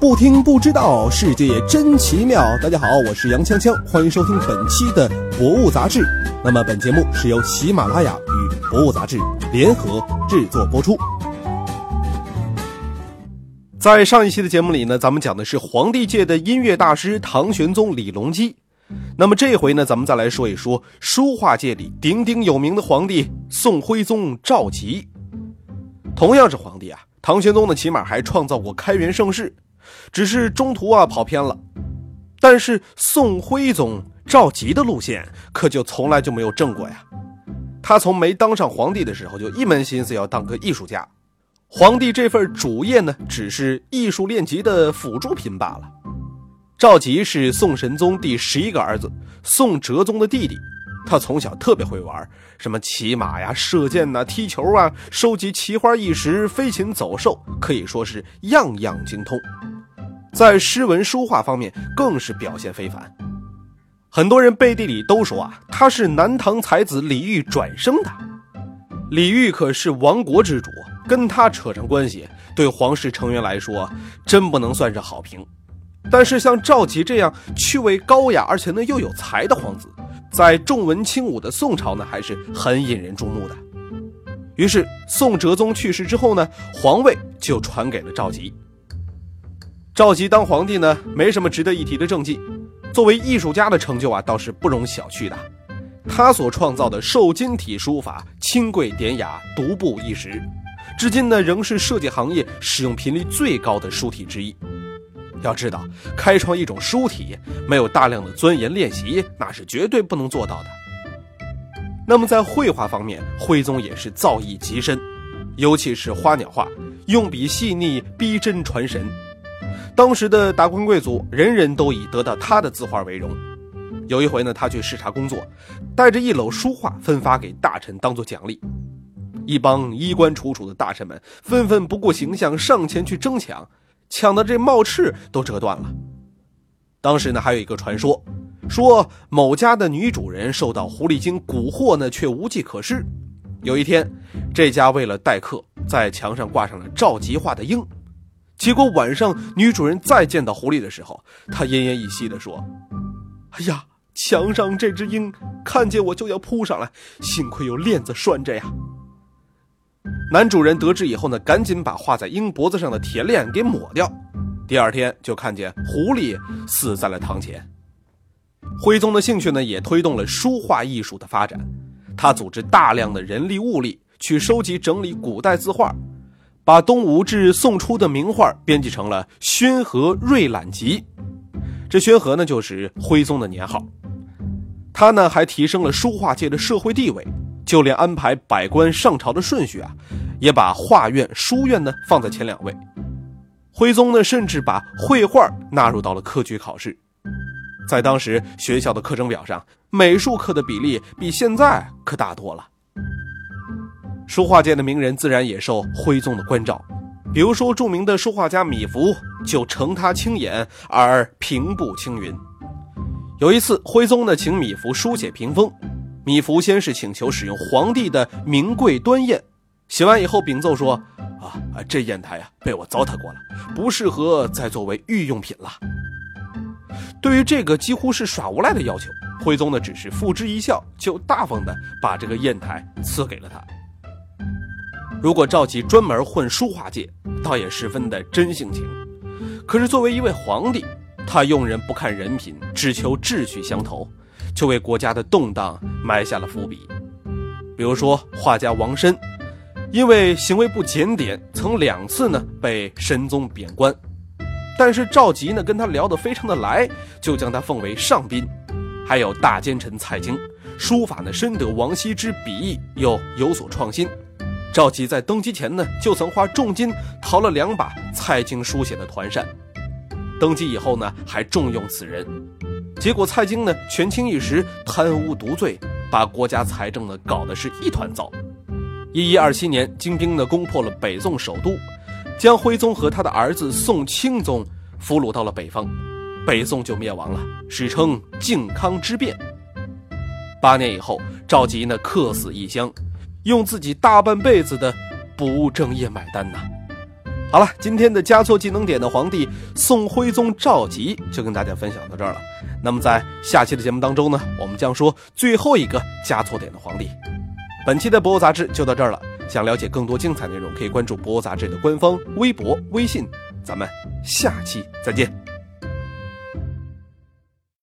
不听不知道，世界真奇妙。大家好，我是杨锵锵，欢迎收听本期的《博物杂志》。那么本节目是由喜马拉雅与《博物杂志》联合制作播出。在上一期的节目里呢，咱们讲的是皇帝界的音乐大师唐玄宗李隆基。那么这回呢，咱们再来说一说书画界里鼎鼎有名的皇帝宋徽宗赵佶。同样是皇帝啊，唐玄宗呢起码还创造过开元盛世。只是中途啊跑偏了，但是宋徽宗赵佶的路线可就从来就没有正过呀。他从没当上皇帝的时候就一门心思要当个艺术家，皇帝这份主业呢只是艺术练级的辅助品罢了。赵佶是宋神宗第十一个儿子，宋哲宗的弟弟。他从小特别会玩，什么骑马呀、射箭呐、踢球啊、收集奇花异石、飞禽走兽，可以说是样样精通。在诗文书画方面更是表现非凡。很多人背地里都说啊，他是南唐才子李煜转生的。李煜可是亡国之主，跟他扯上关系，对皇室成员来说真不能算是好评。但是像赵佶这样趣味高雅，而且呢又有才的皇子。在重文轻武的宋朝呢，还是很引人注目的。于是宋哲宗去世之后呢，皇位就传给了赵佶。赵佶当皇帝呢，没什么值得一提的政绩，作为艺术家的成就啊，倒是不容小觑的。他所创造的瘦金体书法，清贵典雅，独步一时，至今呢，仍是设计行业使用频率最高的书体之一。要知道，开创一种书体，没有大量的钻研练习，那是绝对不能做到的。那么在绘画方面，徽宗也是造诣极深，尤其是花鸟画，用笔细腻，逼真传神。当时的达官贵族，人人都以得到他的字画为荣。有一回呢，他去视察工作，带着一篓书画分发给大臣当做奖励，一帮衣冠楚楚的大臣们纷纷不顾形象上前去争抢。抢的这帽翅都折断了。当时呢，还有一个传说，说某家的女主人受到狐狸精蛊惑呢，却无计可施。有一天，这家为了待客，在墙上挂上了赵佶画的鹰。结果晚上，女主人再见到狐狸的时候，她奄奄一息地说：“哎呀，墙上这只鹰看见我就要扑上来，幸亏有链子拴着呀。”男主人得知以后呢，赶紧把画在鹰脖子上的铁链给抹掉。第二天就看见狐狸死在了堂前。徽宗的兴趣呢，也推动了书画艺术的发展。他组织大量的人力物力去收集整理古代字画，把东吴至宋初的名画编辑成了《宣和瑞览集》。这宣和呢，就是徽宗的年号。他呢，还提升了书画界的社会地位。就连安排百官上朝的顺序啊，也把画院、书院呢放在前两位。徽宗呢，甚至把绘画纳入到了科举考试。在当时学校的课程表上，美术课的比例比现在可大多了。书画界的名人自然也受徽宗的关照，比如说著名的书画家米芾就承他青眼而平步青云。有一次，徽宗呢请米芾书写屏风。米芾先是请求使用皇帝的名贵端砚，写完以后禀奏说：“啊，这砚台呀被我糟蹋过了，不适合再作为御用品了。”对于这个几乎是耍无赖的要求，徽宗呢只是付之一笑，就大方的把这个砚台赐给了他。如果赵佶专门混书画界，倒也十分的真性情。可是作为一位皇帝，他用人不看人品，只求志趣相投。就为国家的动荡埋下了伏笔。比如说，画家王申，因为行为不检点，曾两次呢被神宗贬官。但是赵佶呢跟他聊得非常的来，就将他奉为上宾。还有大奸臣蔡京，书法呢深得王羲之笔意，又有所创新。赵佶在登基前呢，就曾花重金淘了两把蔡京书写的团扇。登基以后呢，还重用此人。结果蔡京呢权倾一时，贪污独罪，把国家财政呢搞得是一团糟。一一二七年，金兵呢攻破了北宋首都，将徽宗和他的儿子宋钦宗俘虏到了北方，北宋就灭亡了，史称靖康之变。八年以后，赵佶呢客死异乡，用自己大半辈子的不务正业买单呐。好了，今天的加错技能点的皇帝宋徽宗赵佶就跟大家分享到这儿了。那么在下期的节目当中呢，我们将说最后一个加错点的皇帝。本期的博物杂志就到这儿了。想了解更多精彩内容，可以关注博物杂志的官方微博、微信。咱们下期再见。